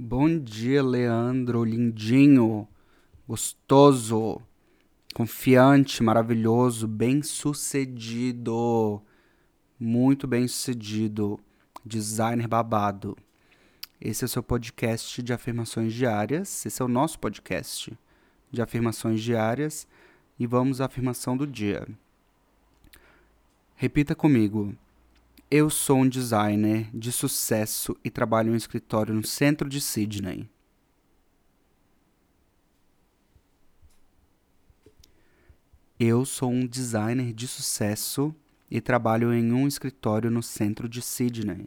Bom dia, Leandro, lindinho, gostoso, confiante, maravilhoso, bem-sucedido, muito bem-sucedido, designer babado. Esse é o seu podcast de afirmações diárias. Esse é o nosso podcast de afirmações diárias e vamos à afirmação do dia. Repita comigo. Eu sou um designer de sucesso e trabalho em um escritório no centro de Sydney. Eu sou um designer de sucesso e trabalho em um escritório no centro de Sydney.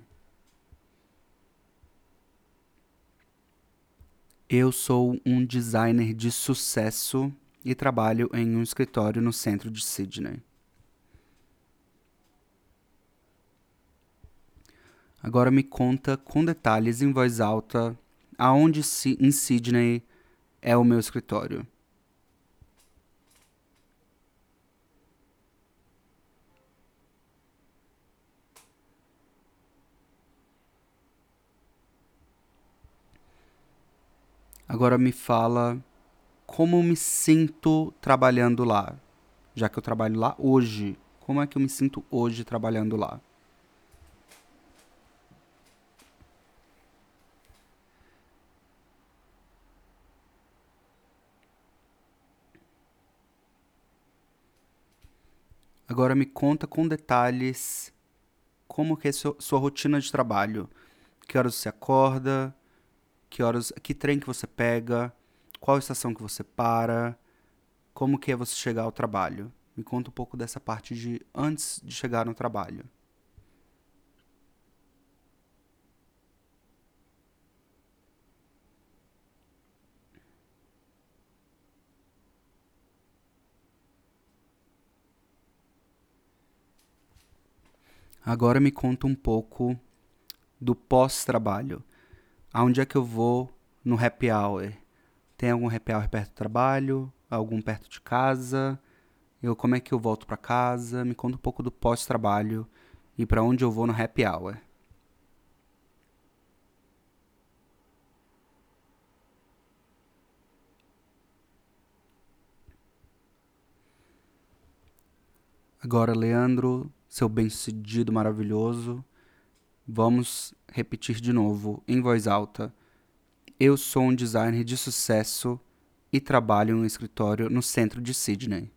Eu sou um designer de sucesso e trabalho em um escritório no centro de Sydney. Agora me conta com detalhes em voz alta aonde em Sydney é o meu escritório. Agora me fala como me sinto trabalhando lá, já que eu trabalho lá hoje. Como é que eu me sinto hoje trabalhando lá? Agora me conta com detalhes como que é sua, sua rotina de trabalho. Que horas você acorda? Que horas, que trem que você pega? Qual estação que você para? Como que é você chegar ao trabalho? Me conta um pouco dessa parte de antes de chegar no trabalho. Agora me conta um pouco do pós-trabalho. Aonde é que eu vou no happy hour? Tem algum happy hour perto do trabalho? Algum perto de casa? Eu como é que eu volto para casa? Me conta um pouco do pós-trabalho e para onde eu vou no happy hour. Agora, Leandro, seu bem-sucedido maravilhoso. Vamos repetir de novo, em voz alta. Eu sou um designer de sucesso e trabalho em um escritório no centro de Sydney.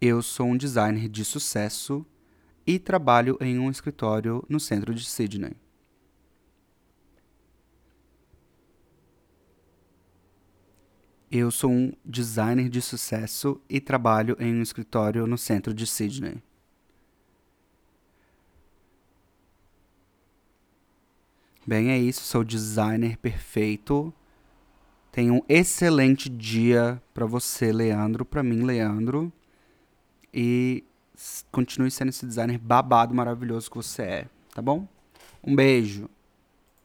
Eu sou um designer de sucesso e trabalho em um escritório no centro de Sydney. Eu sou um designer de sucesso e trabalho em um escritório no centro de Sydney. Bem, é isso. Sou designer perfeito. Tenha um excelente dia para você, Leandro. Para mim, Leandro. E continue sendo esse designer babado maravilhoso que você é, tá bom? Um beijo.